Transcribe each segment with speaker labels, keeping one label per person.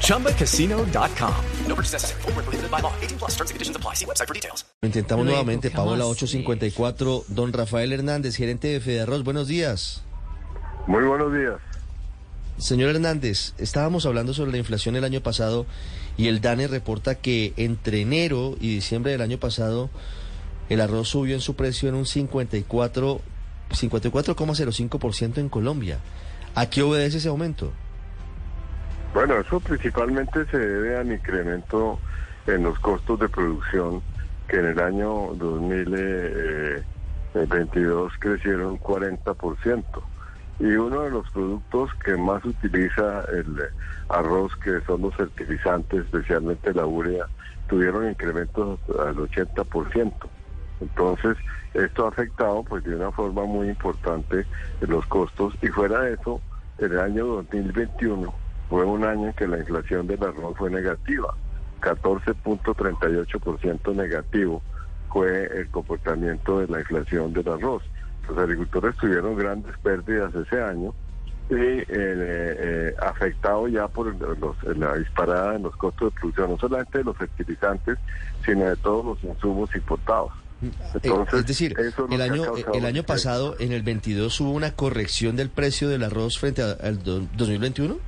Speaker 1: ChumbaCasino.com. No purchase necessary. Full prohibited by law. 18 plus terms and conditions apply. See website for details.
Speaker 2: Lo intentamos nuevamente,
Speaker 3: ¿qué
Speaker 2: Paola
Speaker 3: más?
Speaker 2: 854. Don Rafael Hernández, gerente de Federarroz. Buenos días.
Speaker 4: Muy buenos días.
Speaker 2: Señor Hernández, estábamos hablando sobre la inflación el año pasado y el DANE reporta que entre enero y diciembre del año pasado el arroz subió en su precio en un 54 54,05% en Colombia. ¿A qué obedece ese aumento?
Speaker 4: Bueno, eso principalmente se debe al incremento en los costos de producción que en el año 2022 crecieron 40%. Y uno de los productos que más utiliza el arroz, que son los fertilizantes, especialmente la urea, tuvieron incrementos al 80%. Entonces, esto ha afectado pues de una forma muy importante los costos y fuera de eso, el año 2021 fue un año en que la inflación del arroz fue negativa, 14.38% negativo fue el comportamiento de la inflación del arroz. Los agricultores tuvieron grandes pérdidas ese año y eh, eh, afectado ya por los- la disparada en los costos de producción, no solamente de los fertilizantes, sino de todos los insumos importados.
Speaker 2: Eh,
Speaker 4: Entonces,
Speaker 2: es decir,
Speaker 4: eso
Speaker 2: el año,
Speaker 4: causado
Speaker 2: el año pasado, en el 22, hubo una corrección del precio del arroz frente al do- 2021.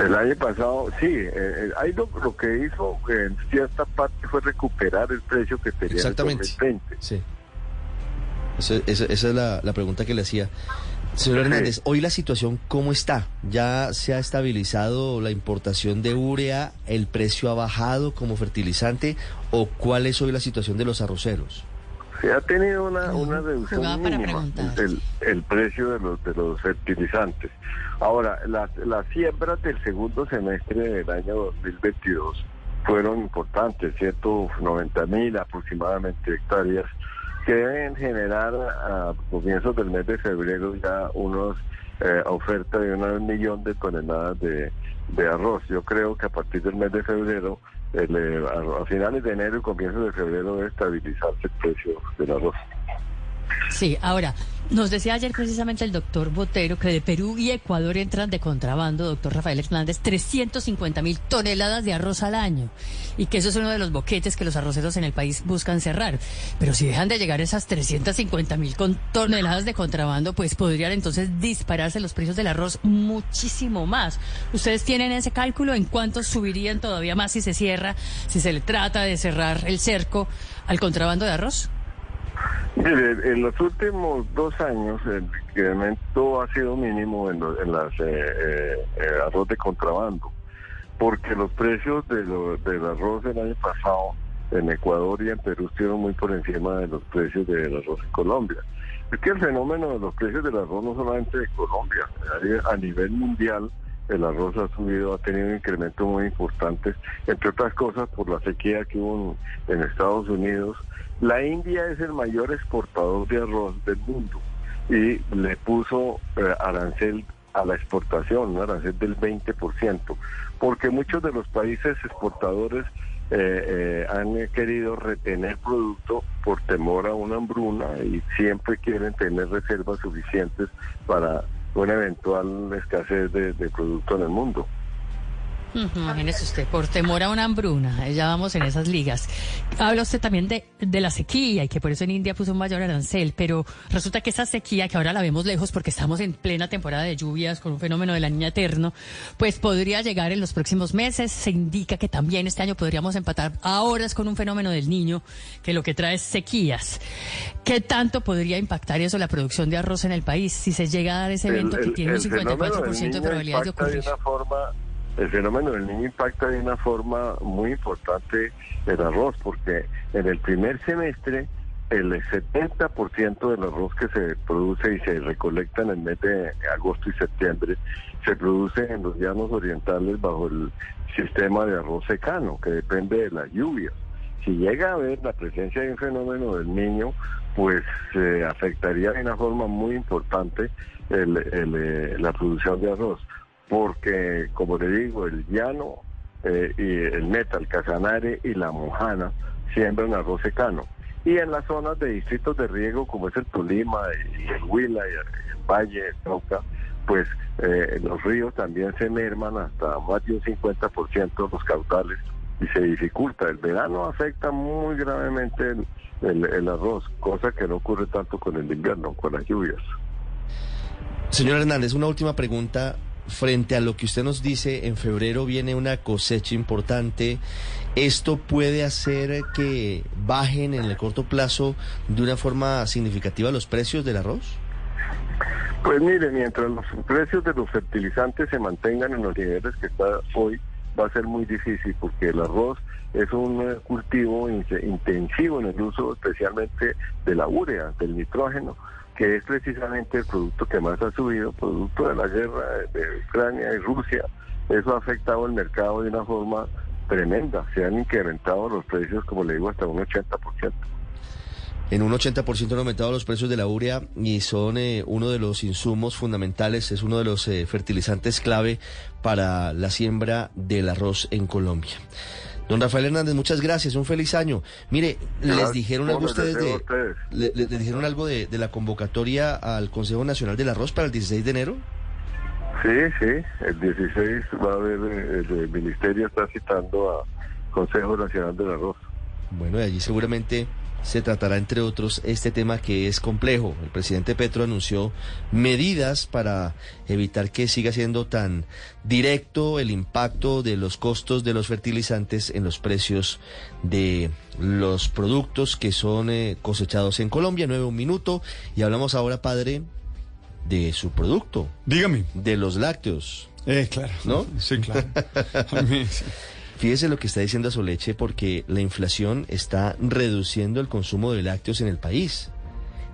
Speaker 4: El año pasado, sí, eh, eh, ahí lo, lo que hizo en cierta parte fue recuperar el precio que tenía
Speaker 2: Exactamente.
Speaker 4: en el 2020.
Speaker 2: Sí. Esa, esa es la, la pregunta que le hacía. Señor
Speaker 4: Sí.
Speaker 2: Hernández, hoy la situación, ¿cómo está? ¿Ya se ha estabilizado la importación de urea? ¿El precio ha bajado como fertilizante? ¿O cuál es hoy la situación de los arroceros?
Speaker 4: Se ha tenido una, una reducción mínima
Speaker 3: preguntar.
Speaker 4: el, el precio de los, de los fertilizantes. Ahora, las, las siembras del segundo semestre del año 2022 fueron importantes, 190 mil aproximadamente hectáreas, que deben generar a comienzos del mes de febrero ya unos eh, oferta de un millón de toneladas de, de arroz. Yo creo que a partir del mes de febrero, eh, a, a finales de enero y comienzos de febrero debe estabilizarse el precio del arroz.
Speaker 3: Sí, ahora, nos decía ayer precisamente el doctor Botero que de Perú y Ecuador entran de contrabando, doctor Rafael Hernández, 350 mil toneladas de arroz al año. Y que eso es uno de los boquetes que los arroceros en el país buscan cerrar. Pero si dejan de llegar esas 350 mil toneladas de contrabando, pues podrían entonces dispararse los precios del arroz muchísimo más. ¿Ustedes tienen ese cálculo en cuánto subirían todavía más si se cierra, si se le trata de cerrar el cerco al contrabando de arroz?
Speaker 4: Mire, en los últimos dos años el incremento ha sido mínimo en, lo- en las eh, eh, eh, arroz de contrabando, porque los precios de lo- del arroz el año pasado en Ecuador y en Perú estuvieron muy por encima de los precios del arroz en Colombia. Es que el fenómeno de los precios del arroz no solamente de Colombia, a nivel mundial el arroz ha subido, ha tenido un incremento muy importante, entre otras cosas por la sequía que hubo en, Estados Unidos. La India es el mayor exportador de arroz del mundo y le puso eh, arancel a la exportación, un arancel del 20%, porque muchos de los países exportadores eh, eh, han querido retener producto por temor a una hambruna y siempre quieren tener reservas suficientes para una eventual escasez de, de producto en el mundo.
Speaker 3: Imagínese usted, por temor a una hambruna, ya vamos en esas ligas. Habla usted también de, de la sequía y que por eso en India puso un mayor arancel, pero resulta que esa sequía, que ahora la vemos lejos porque estamos en plena temporada de lluvias con un fenómeno de la niña eterno, pues podría llegar en los próximos meses. Se indica que también este año podríamos empatar a horas con un fenómeno del niño, que lo que trae es sequías. ¿Qué tanto podría impactar eso la producción de arroz en el país si se llega a dar ese evento que tiene un
Speaker 4: fenómeno del
Speaker 3: 54% de
Speaker 4: niño
Speaker 3: probabilidades
Speaker 4: de
Speaker 3: ocurrir?
Speaker 4: una forma, el fenómeno del niño impacta de una forma muy importante el arroz, porque en el primer semestre el 70% del arroz que se produce y se recolecta en el mes de agosto y septiembre se produce en los llanos orientales bajo el sistema de arroz secano, que depende de las lluvias. Si llega a haber la presencia de un fenómeno del niño, pues se afectaría de una forma muy importante eh, la producción de arroz, porque como le digo, el llano eh, y el meta, el casanare y la mojana siembran arroz secano. Y en las zonas de distritos de riego, como es el Tolima y el Huila y el, Valle, el Cauca, pues eh, los ríos también se merman hasta más de un 50% los caudales y se dificulta. El verano afecta muy gravemente el, arroz, cosa que no ocurre tanto con el invierno, con las lluvias.
Speaker 2: Señor Hernández, una última pregunta. Frente a lo que usted nos dice, en febrero viene una cosecha importante. ¿Esto puede hacer que bajen en el corto plazo de una forma significativa los precios del arroz?
Speaker 4: Pues mire, mientras los precios de los fertilizantes se mantengan en los niveles que está hoy, va a ser muy difícil porque el arroz es un eh, cultivo intensivo en el uso especialmente de la urea, del nitrógeno, que es precisamente el producto que más ha subido, producto de la guerra de Ucrania y Rusia. Eso ha afectado el mercado de una forma tremenda. Se han incrementado los precios, como le digo, hasta un 80%.
Speaker 2: En un 80% han aumentado los precios de la urea y son eh, uno de los insumos fundamentales, es uno de los eh, fertilizantes clave para la siembra del arroz en Colombia. Don Rafael Hernández, muchas gracias, un feliz año. Mire, les dijeron algo ustedes de, le, dijeron algo de, la convocatoria al Consejo Nacional del Arroz para el 16 de enero.
Speaker 4: Sí, sí, el 16 va a haber, eh, el ministerio está citando a Consejo Nacional del Arroz.
Speaker 2: Bueno, y allí seguramente se tratará, entre otros, este tema que es complejo. El presidente Petro anunció medidas para evitar que siga siendo tan directo el impacto de los costos de los fertilizantes en los precios de los productos que son eh, cosechados en Colombia. Nueve un minuto. Y hablamos ahora, padre, de su producto.
Speaker 5: Dígame.
Speaker 2: De los lácteos.
Speaker 5: Eh, claro.
Speaker 2: ¿No?
Speaker 5: Sí, claro.
Speaker 2: Fíjese lo que está diciendo a su leche porque la inflación está reduciendo el consumo de lácteos en el país.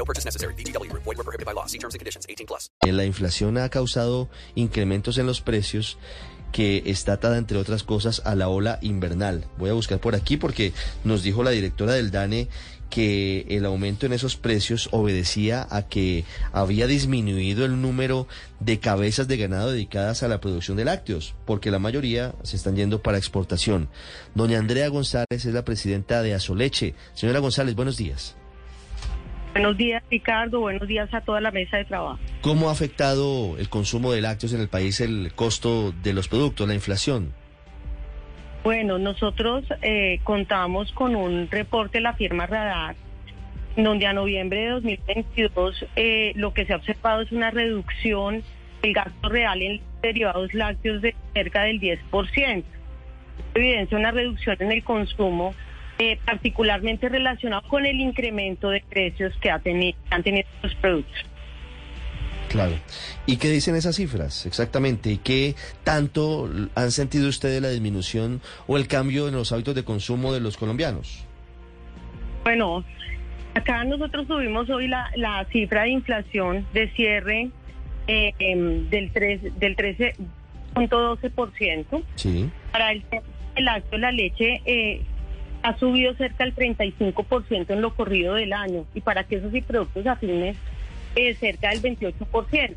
Speaker 6: No purchase necessary. BGW. Void were prohibited by law. See terms and conditions.
Speaker 2: 18 plus. La inflación ha causado incrementos en los precios que está atada, entre otras cosas, a la ola invernal. Voy a buscar por aquí porque nos dijo la directora del DANE que el aumento en esos precios obedecía a que había disminuido el número de cabezas de ganado dedicadas a la producción de lácteos, porque la mayoría se están yendo para exportación. Doña Andrea González es la presidenta de Azoleche. Señora González, buenos días.
Speaker 7: Buenos días, Ricardo. Buenos días a toda la mesa de trabajo.
Speaker 2: ¿Cómo ha afectado el consumo de lácteos en el país el costo de los productos, la inflación?
Speaker 7: Bueno, nosotros eh, contamos con un reporte de la firma Radar, donde a noviembre de 2022 eh, lo que se ha observado es una reducción del gasto real en derivados lácteos de cerca del 10%. Evidencia una reducción en el consumo, eh, particularmente relacionado con el incremento de precios que ha tenido, han tenido los productos.
Speaker 2: Claro. ¿Y qué dicen esas cifras exactamente? ¿Y qué tanto han sentido ustedes la disminución o el cambio en los hábitos de consumo de los colombianos?
Speaker 7: Bueno, acá nosotros tuvimos hoy la, cifra de inflación de cierre eh, em, del, 3, del 13.12%.
Speaker 2: Sí.
Speaker 7: Para el, el acto la leche eh, ha subido cerca del 35% en lo corrido del año. Y para que esos y productos afines eh, cerca del 28%.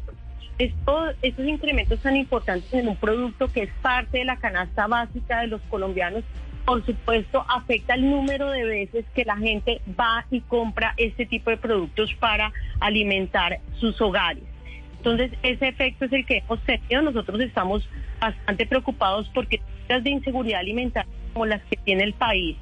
Speaker 7: Esto, estos incrementos tan importantes en un producto que es parte de la canasta básica de los colombianos, por supuesto, afecta el número de veces que la gente va y compra este tipo de productos para alimentar sus hogares. Entonces, ese efecto es el que hemos tenido. Nosotros estamos bastante preocupados porque las de inseguridad alimentaria como las que tiene el país,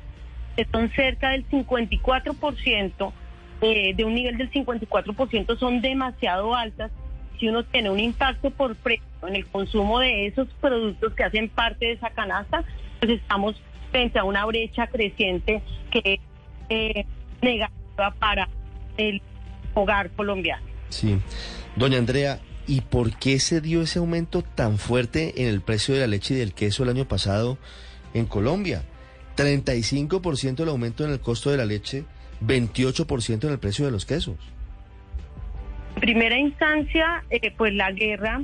Speaker 7: que son cerca del 54%, eh, de un nivel del 54% son demasiado altas. Si uno tiene un impacto por precio en el consumo de esos productos que hacen parte de esa canasta, pues estamos frente a una brecha creciente que es eh, negativa para el hogar colombiano.
Speaker 2: Sí. Doña Andrea, ¿y por qué se dio ese aumento tan fuerte en el precio de la leche y del queso el año pasado en Colombia? 35% el aumento en el costo de la leche, 28% en el precio de los quesos.
Speaker 7: En primera instancia, eh, pues la guerra,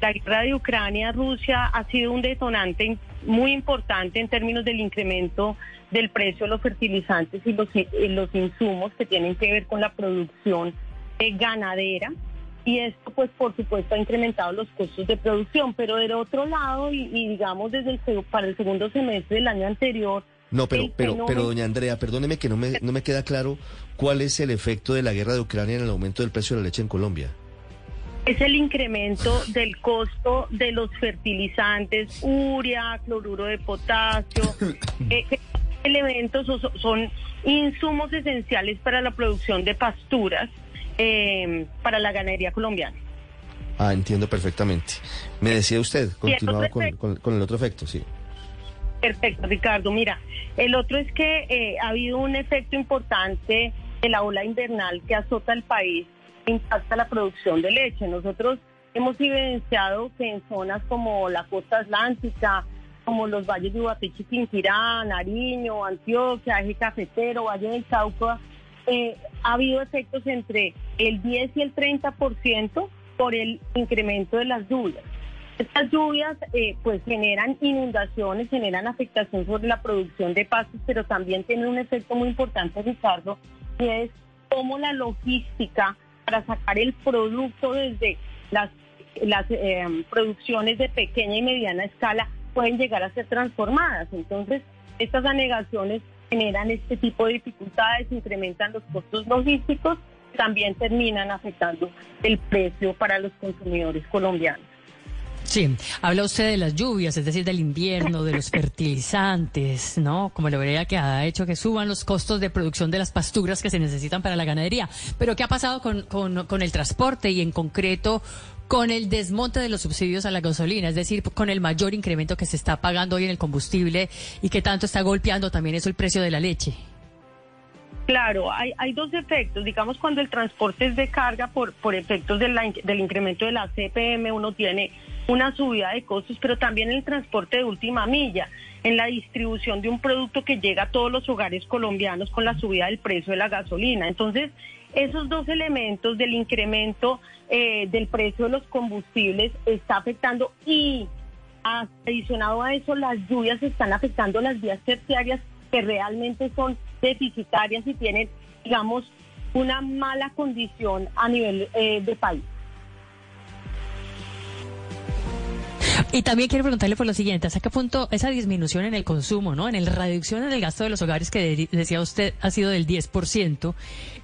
Speaker 7: la guerra de Ucrania-Rusia ha sido un detonante muy importante en términos del incremento del precio de los fertilizantes y los, insumos que tienen que ver con la producción ganadera. Y esto, pues, por supuesto, ha incrementado los costos de producción. Pero del otro lado, y, digamos, desde el, para el segundo semestre del año anterior,
Speaker 2: no, pero, pero, pero, doña Andrea, perdóneme que no me, no me queda claro cuál es el efecto de la guerra de Ucrania en el aumento del precio de la leche en Colombia.
Speaker 7: Es el incremento del costo de los fertilizantes, urea, cloruro de potasio. eh, elementos son, insumos esenciales para la producción de pasturas eh, para la ganadería colombiana.
Speaker 2: Ah, entiendo perfectamente. Me decía usted, continuaba con el otro efecto, sí.
Speaker 7: Perfecto, Ricardo. Mira, el otro es que eh, ha habido un efecto importante de la ola invernal que azota el país impacta la producción de leche. Nosotros hemos evidenciado que en zonas como la costa atlántica, como los valles de Ubateche, Quinquirá, Nariño, Antioquia, Eje Cafetero, Valle del Cauca, eh, ha habido efectos entre el 10 y el 30% por el incremento de las lluvias. Estas lluvias eh, pues generan inundaciones, generan afectación sobre la producción de pastos, pero también tienen un efecto muy importante, Ricardo, y es cómo la logística para sacar el producto desde las, eh, producciones de pequeña y mediana escala pueden llegar a ser transformadas. Entonces, estas anegaciones generan este tipo de dificultades, incrementan los costos logísticos, también terminan afectando el precio para los consumidores colombianos.
Speaker 3: Sí, habla usted de las lluvias, es decir, del invierno, de los fertilizantes, ¿no? Como la verdad que ha hecho que suban los costos de producción de las pasturas que se necesitan para la ganadería. Pero ¿qué ha pasado con, con, el transporte y en concreto con el desmonte de los subsidios a la gasolina? Es decir, con el mayor incremento que se está pagando hoy en el combustible y que tanto está golpeando también eso el precio de la leche.
Speaker 7: Claro, hay, hay dos efectos. Digamos, cuando el transporte es de carga por, por efectos del incremento de la CPM, uno tiene una subida de costos, pero también el transporte de última milla, en la distribución de un producto que llega a todos los hogares colombianos con la subida del precio de la gasolina. Entonces, esos dos elementos del incremento eh, del precio de los combustibles está afectando y adicionado a eso, las lluvias están afectando las vías terciarias que realmente son deficitarias y tienen, digamos, una mala condición a nivel eh, de país.
Speaker 3: Y también quiero preguntarle por lo siguiente, ¿hasta qué punto esa disminución en el consumo, ¿no? en la reducción en el gasto de los hogares que decía usted ha sido del 10%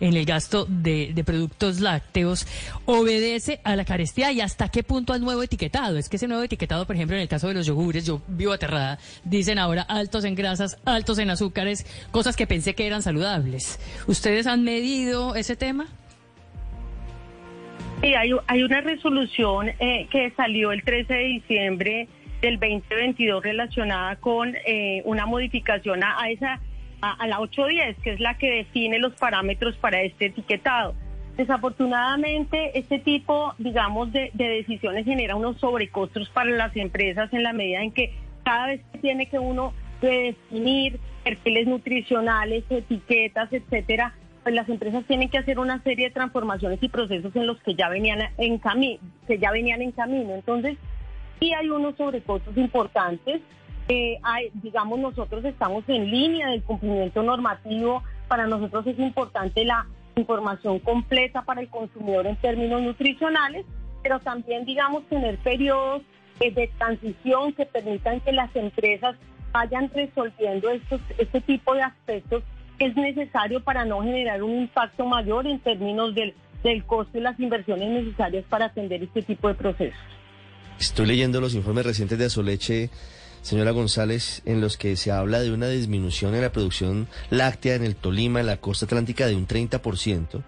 Speaker 3: en el gasto de, productos lácteos, obedece a la carestía y hasta qué punto al nuevo etiquetado? Es que ese nuevo etiquetado, por ejemplo, en el caso de los yogures, yo vivo aterrada, dicen ahora altos en grasas, altos en azúcares, cosas que pensé que eran saludables. ¿Ustedes han medido ese tema?
Speaker 7: Sí, hay, una resolución eh, que salió el 13 de diciembre del 2022 relacionada con eh, una modificación a, esa a, la 810, que es la que define los parámetros para este etiquetado. Desafortunadamente, este tipo, digamos, de, de decisiones genera unos sobrecostos para las empresas en la medida en que cada vez que tiene que uno definir perfiles nutricionales, etiquetas, etcétera, pues las empresas tienen que hacer una serie de transformaciones y procesos en los que ya venían en camino, que ya venían en camino. Entonces, sí hay unos sobrecostos importantes. Eh, digamos, nosotros estamos en línea del cumplimiento normativo. Para nosotros es importante la información completa para el consumidor en términos nutricionales, pero también, digamos, tener periodos eh, de transición que permitan que las empresas vayan resolviendo estos, este tipo de aspectos es necesario para no generar un impacto mayor en términos del, del costo y las inversiones necesarias para atender este tipo de procesos.
Speaker 2: Estoy leyendo los informes recientes de Azoleche, señora González, en los que se habla de una disminución en la producción láctea en el Tolima, en la costa atlántica, de un 30%,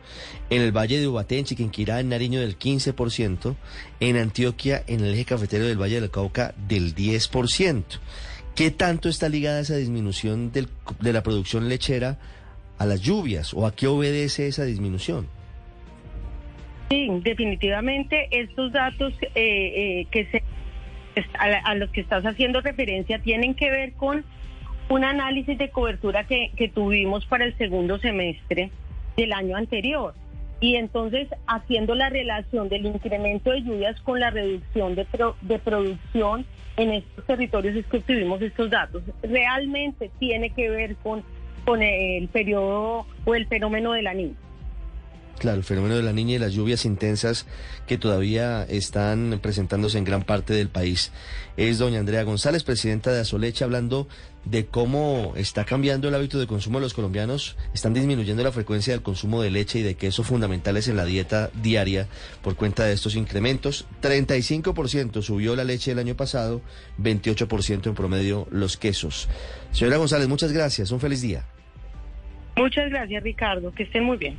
Speaker 2: en el Valle de Ubaté, en Chiquinquirá, en Nariño, del 15%, en Antioquia, en el eje cafetero del Valle del Cauca, del 10%. ¿Qué tanto está ligada esa disminución de la producción lechera a las lluvias o a qué obedece esa disminución.
Speaker 7: Sí, definitivamente estos datos eh, eh, que se, a, los que estás haciendo referencia tienen que ver con un análisis de cobertura que, que tuvimos para el segundo semestre del año anterior. Y entonces, haciendo la relación del incremento de lluvias con la reducción de, de producción en estos territorios, es que obtuvimos estos datos. Realmente tiene que ver con, con el periodo o el fenómeno de la niña.
Speaker 2: Claro, el fenómeno de la niña y las lluvias intensas que todavía están presentándose en gran parte del país. Es doña Andrea González, presidenta de Azoleche, hablando de cómo está cambiando el hábito de consumo de los colombianos, están disminuyendo la frecuencia del consumo de leche y de queso fundamentales en la dieta diaria por cuenta de estos incrementos. 35% subió la leche el año pasado, 28% en promedio los quesos. Señora González, muchas gracias, un feliz día.
Speaker 7: Muchas gracias, Ricardo, que estén muy bien.